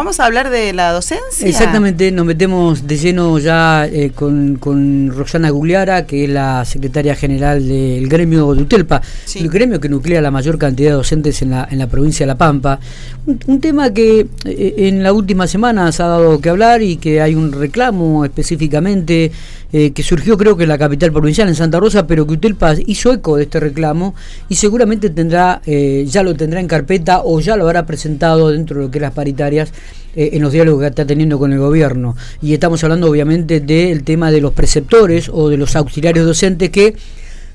Vamos a hablar de la docencia. Exactamente, nos metemos de lleno ya eh, con, con, Roxana Gugliara, que es la secretaria general del gremio de Utelpa, el gremio que nuclea la mayor cantidad de docentes en la, en la provincia de La Pampa. Un, tema que eh, en la última semana se ha dado que hablar y que hay un reclamo específicamente eh, que surgió creo que en la capital provincial, en Santa Rosa, pero que Utelpa hizo eco de este reclamo y seguramente tendrá, ya lo tendrá en carpeta o ya lo habrá presentado dentro de lo que es las paritarias eh, en los diálogos que está teniendo con el gobierno. Y estamos hablando obviamente del tema de los preceptores o de los auxiliares docentes que,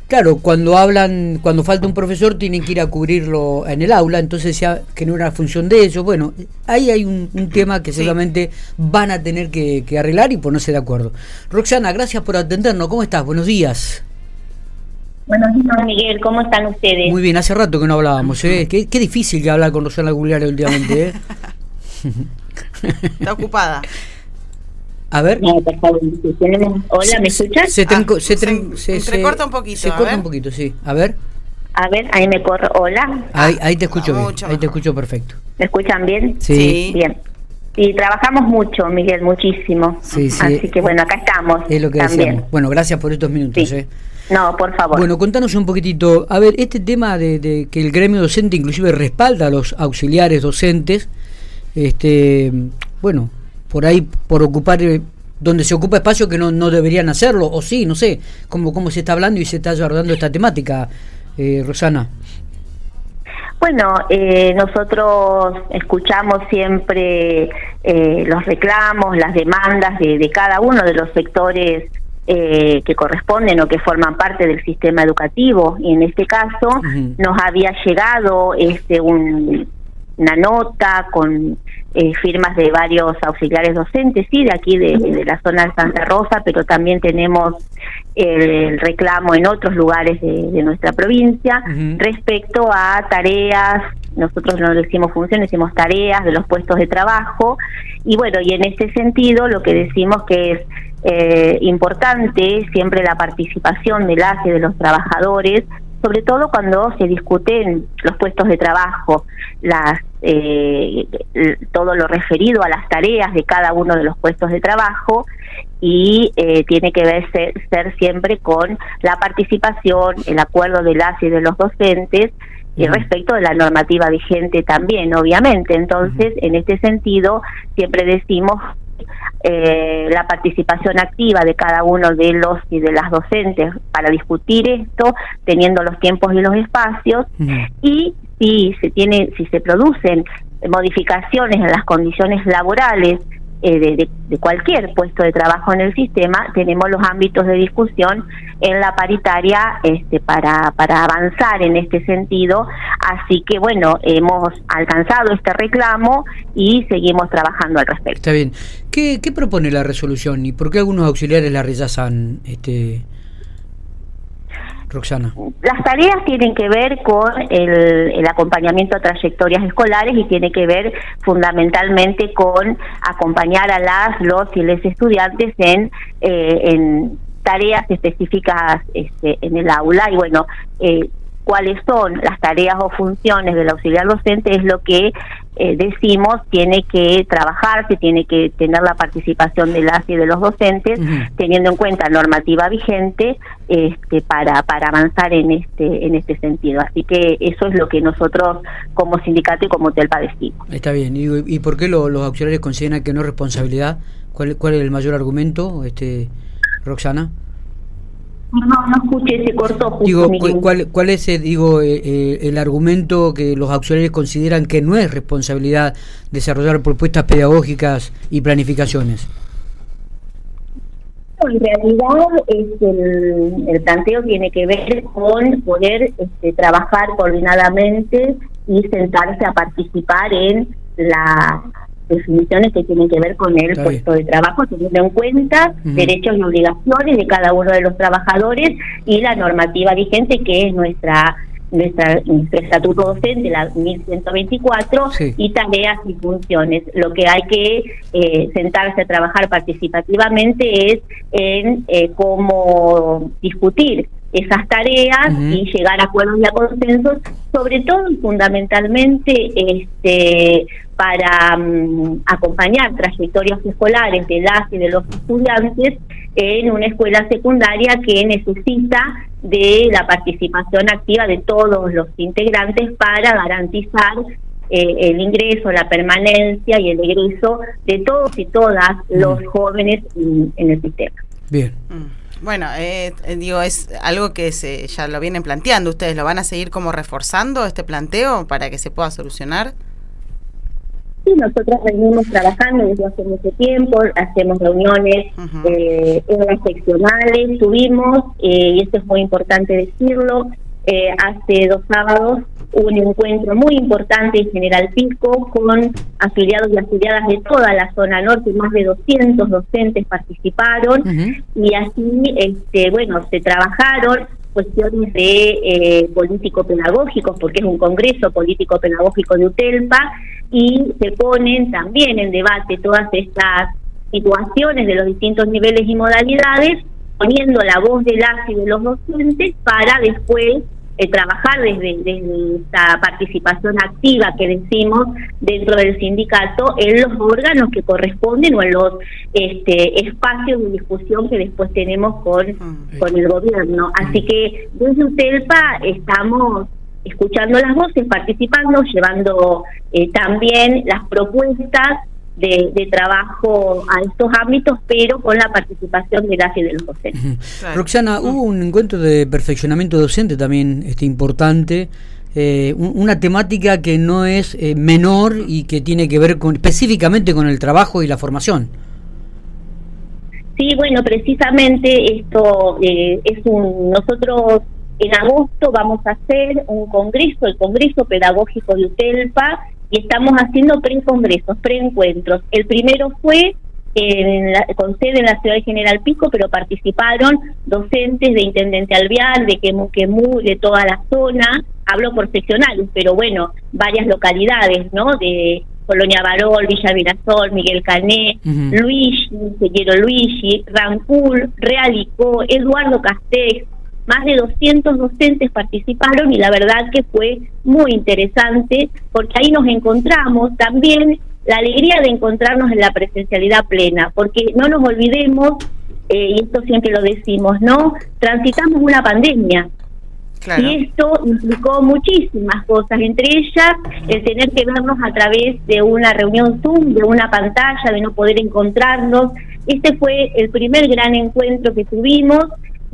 claro, cuando hablan, cuando falta un profesor tienen que ir a cubrirlo en el aula, entonces ya que no era función de ellos. Bueno, ahí hay un, tema que seguramente van a tener que, arreglar y ponerse de acuerdo. Roxana, gracias por atendernos. ¿Cómo estás? Buenos días. Buenos días, Miguel. ¿Cómo están ustedes? Muy bien, hace rato que no hablábamos. ¿eh? Qué, difícil que hablar con Roxana Gugliare últimamente. ¿eh? Está ocupada. A ver. Hola, ¿me escuchas? Se, se, corta un poquito. Se corta un poquito, sí. A ver. A ver, ahí me corro. Hola. Ahí, ahí te escucho bien. Ahí te escucho perfecto. ¿Me escuchan bien? Sí. Bien. Y trabajamos mucho, Miguel, muchísimo. Sí, sí. Así que bueno, acá estamos. Es lo que también. Bueno, gracias por estos minutos. Eh. No, por favor. Bueno, contanos un poquitito. A ver, este tema de, de que el gremio docente inclusive respalda a los auxiliares docentes este, bueno, por ahí, por ocupar, eh, donde se ocupa espacio que no, no deberían hacerlo, o sí, no sé, cómo, cómo se está hablando y se está abordando esta temática, eh, Rosana. Bueno, eh, nosotros escuchamos siempre los reclamos, las demandas de, cada uno de los sectores que corresponden o que forman parte del sistema educativo y en este caso nos había llegado este un, una nota con eh, firmas de varios auxiliares docentes, sí, de aquí de, la zona de Santa Rosa, pero también tenemos el, reclamo en otros lugares de, nuestra provincia respecto a tareas, nosotros no decimos funciones, decimos tareas de los puestos de trabajo, y bueno, y en ese sentido lo que decimos que es eh, importante siempre la participación de las y de los trabajadores sobre todo cuando se discuten los puestos de trabajo, las, eh, todo lo referido a las tareas de cada uno de los puestos de trabajo y eh, tiene que ver ser, siempre con la participación, el acuerdo de las y de los docentes y respecto de la normativa vigente también, obviamente. Entonces, en este sentido, siempre decimos eh, la participación activa de cada uno de los y de las docentes para discutir esto, teniendo los tiempos y los espacios, y si se tiene, si se producen modificaciones en las condiciones laborales eh, de, cualquier puesto de trabajo en el sistema, tenemos los ámbitos de discusión en la paritaria este, para, para avanzar en este sentido. Así que bueno, hemos alcanzado este reclamo y seguimos trabajando al respecto. Está bien. ¿Qué, qué propone la resolución y por qué algunos auxiliares la rechazan? Este, Las tareas tienen que ver con el, acompañamiento a trayectorias escolares y tiene que ver fundamentalmente con acompañar a las, los y les estudiantes en, eh, en tareas específicas este, en el aula. Y bueno, eh, cuáles son las tareas o funciones del auxiliar docente es lo que eh, decimos tiene que trabajarse, tiene que tener la participación de las y de los docentes, teniendo en cuenta normativa vigente este, para, para avanzar en este, en este sentido. Así que eso es lo que nosotros como sindicato y como TELPA decimos. Está bien. ¿Y, y por qué los auxiliares consideran que no es responsabilidad? ¿Cuál, ¿Cuál es el mayor argumento, este Roxana? No, no escuché, se cortó. digo, ¿cuál, ¿cuál es el, digo, eh, eh, el argumento que los auxiliares consideran que no es responsabilidad desarrollar propuestas pedagógicas y planificaciones? En realidad, el, el, planteo tiene que ver con poder este, trabajar coordinadamente y sentarse a participar en la definiciones que tienen que ver con el puesto de trabajo, teniendo en cuenta derechos y obligaciones de cada uno de los trabajadores y la normativa vigente que es nuestra nuestra, nuestro estatuto docente, la 1124, y tareas y funciones. Lo que hay que eh, sentarse a trabajar participativamente es en eh, cómo discutir esas tareas y llegar a acuerdos y a consensos, sobre todo y fundamentalmente este, para mm, acompañar trayectorias escolares de las y de los estudiantes en una escuela secundaria que necesita de la participación activa de todos los integrantes para garantizar eh, el ingreso, la permanencia y el egreso de todos y todas los mm. jóvenes en, el sistema. Bien. Mm. Bueno, eh, eh, digo, es algo que se, ya lo vienen planteando. ¿Ustedes lo van a seguir como reforzando este planteo para que se pueda solucionar? Sí, nosotros venimos trabajando desde hace mucho tiempo, hacemos reuniones eh, seccionales, tuvimos, eh, y esto es muy importante decirlo, hace dos sábados un encuentro muy importante en General Pico con afiliados y afiliadas de toda la zona norte, más de 200 docentes participaron y así, este, bueno, se trabajaron cuestiones de eh, político-pedagógicos, porque es un congreso político-pedagógico de UTELPA, y se ponen también en debate todas estas situaciones de los distintos niveles y modalidades, poniendo la voz de las y de los docentes para después eh, trabajar desde, desde esta participación activa que decimos dentro del sindicato en los órganos que corresponden o en los este, espacios de discusión que después tenemos con, ah, con el gobierno. Así que desde UTELPA estamos escuchando las voces, participando, llevando eh, también las propuestas de, trabajo a estos ámbitos, pero con la participación de las y de los docentes. Roxana, hubo un encuentro de perfeccionamiento docente también este, importante. Eh, una temática que no es eh, menor y que tiene que ver con, específicamente con el trabajo y la formación. Sí, bueno, precisamente esto eh, es un. Nosotros en agosto vamos a hacer un congreso, el Congreso Pedagógico de UTELPA, y estamos haciendo pre-congresos, pre-encuentros. El primero fue en la, con sede en la ciudad de General Pico, pero participaron docentes de Intendente Alvear, de Quemuquemú, de toda la zona, hablo por seccionales, pero bueno, varias localidades, ¿no? De Colonia Barol, Villa Mirasol, Miguel Cané, Luigi, Seguero Luigi, Rancul, Realicó, Eduardo Castex, más de 200 docentes participaron y la verdad que fue muy interesante porque ahí nos encontramos también la alegría de encontrarnos en la presencialidad plena, porque no nos olvidemos, eh, y esto siempre lo decimos, ¿no? Transitamos una pandemia. Y esto implicó muchísimas cosas, entre ellas el tener que vernos a través de una reunión Zoom, de una pantalla, de no poder encontrarnos. Este fue el primer gran encuentro que tuvimos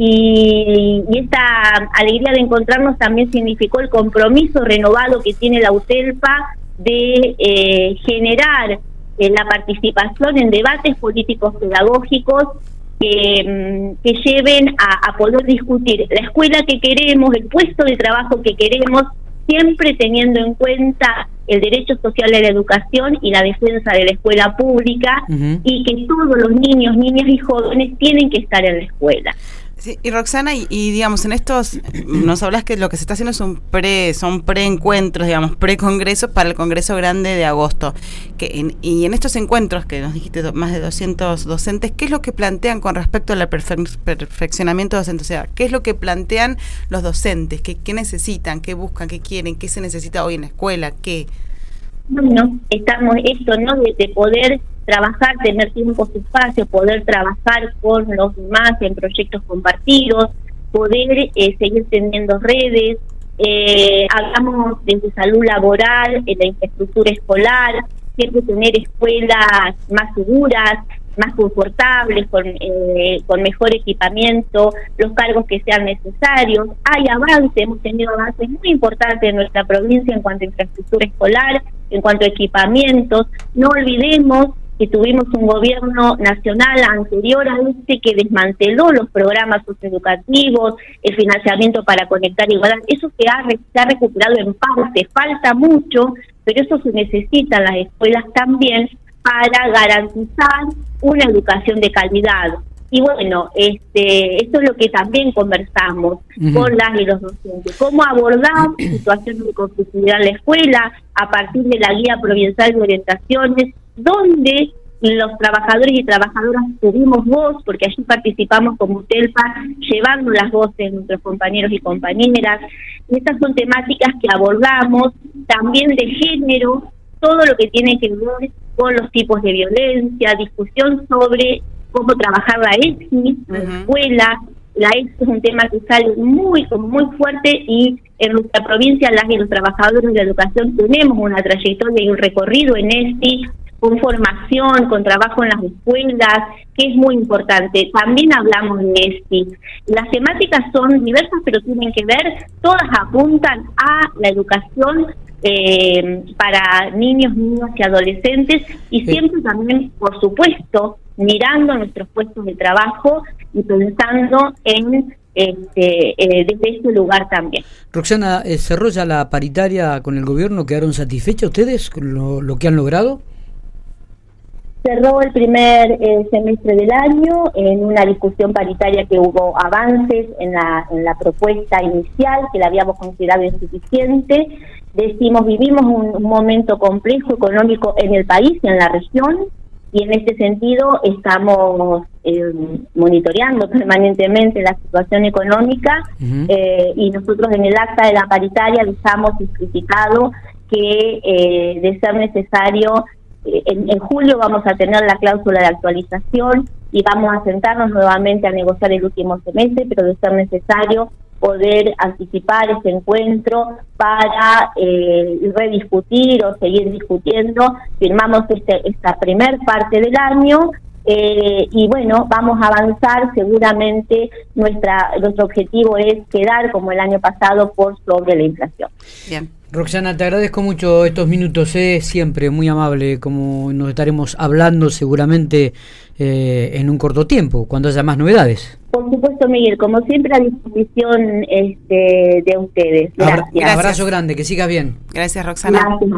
y, esta alegría de encontrarnos también significó el compromiso renovado que tiene la UTELPA de eh, generar eh, la participación en debates políticos pedagógicos que, mm, que lleven a, a, poder discutir la escuela que queremos, el puesto de trabajo que queremos, siempre teniendo en cuenta el derecho social a la educación y la defensa de la escuela pública y que todos los niños, niñas y jóvenes tienen que estar en la escuela. Sí, y Roxana, y, digamos, en estos, nos hablas que lo que se está haciendo es un pre, son pre-encuentros, digamos, pre-congresos para el Congreso Grande de agosto. Que y en estos encuentros, que nos dijiste más de 200 docentes, ¿qué es lo que plantean con respecto al perfeccionamiento docente? O sea, ¿qué es lo que plantean los docentes? ¿Qué, qué necesitan? ¿Qué buscan? ¿Qué quieren? ¿Qué se necesita hoy en la escuela? ¿Qué? Bueno, estamos esto, ¿no? de poder trabajar, tener tiempo, espacio, poder trabajar con los demás en proyectos compartidos, poder eh, seguir teniendo redes, eh, hablamos desde salud laboral, en la infraestructura escolar, siempre tener escuelas más seguras, más confortables, con, eh, con mejor equipamiento, los cargos que sean necesarios. Hay avances, hemos tenido avances muy importantes en nuestra provincia en cuanto a infraestructura escolar, en cuanto a equipamientos. No olvidemos que tuvimos un gobierno nacional anterior a este que desmanteló los programas socioeducativos, el financiamiento para conectar igualdad, eso se ha, se ha recuperado en parte, falta mucho, pero eso se necesita en las escuelas también para garantizar una educación de calidad. Y bueno, este, esto es lo que también conversamos con las y los docentes. ¿Cómo abordar situaciones de conflictividad en la escuela a partir de la guía provincial de orientaciones donde los trabajadores y trabajadoras tuvimos voz, porque allí participamos como TELPA, llevando las voces de nuestros compañeros y compañeras. estas son temáticas que abordamos, también de género, todo lo que tiene que ver con los tipos de violencia, discusión sobre cómo trabajar la EXI en la escuela. La EXI es un tema que sale muy, muy fuerte y en nuestra provincia las y los trabajadores de la educación tenemos una trayectoria y un recorrido en EXI con formación, con trabajo en las escuelas, que es muy importante. También hablamos de ESTI. Las temáticas son diversas, pero tienen que ver, todas apuntan a la educación eh, para niños, niñas y adolescentes y siempre también, por supuesto, mirando nuestros puestos de trabajo y pensando en este, eh, desde este lugar también. Roxana, eh, ¿cerró ya la paritaria con el gobierno? ¿Quedaron satisfechos ustedes con lo que han logrado? Cerró el primer eh, semestre del año en una discusión paritaria que hubo avances en la, en la propuesta inicial, que la habíamos considerado insuficiente. Decimos, vivimos un, momento complejo económico en el país y en la región, y en este sentido estamos eh, monitoreando permanentemente la situación económica eh, y nosotros en el acta de la paritaria dejamos explicitado que de ser necesario en, julio vamos a tener la cláusula de actualización y vamos a sentarnos nuevamente a negociar el último semestre, pero de ser necesario poder anticipar ese encuentro para eh, rediscutir o seguir discutiendo. Firmamos este, esta primer parte del año eh, y bueno, vamos a avanzar. Seguramente nuestra nuestro objetivo es quedar como el año pasado por sobre la inflación. Bien. Roxana, te agradezco mucho estos minutos, eh, siempre muy amable, como nos estaremos hablando seguramente eh, en un corto tiempo, cuando haya más novedades. Por supuesto, Miguel, como siempre a disposición este, de ustedes. Gracias. Un abrazo grande, que sigas bien. Gracias, Roxana. Gracias,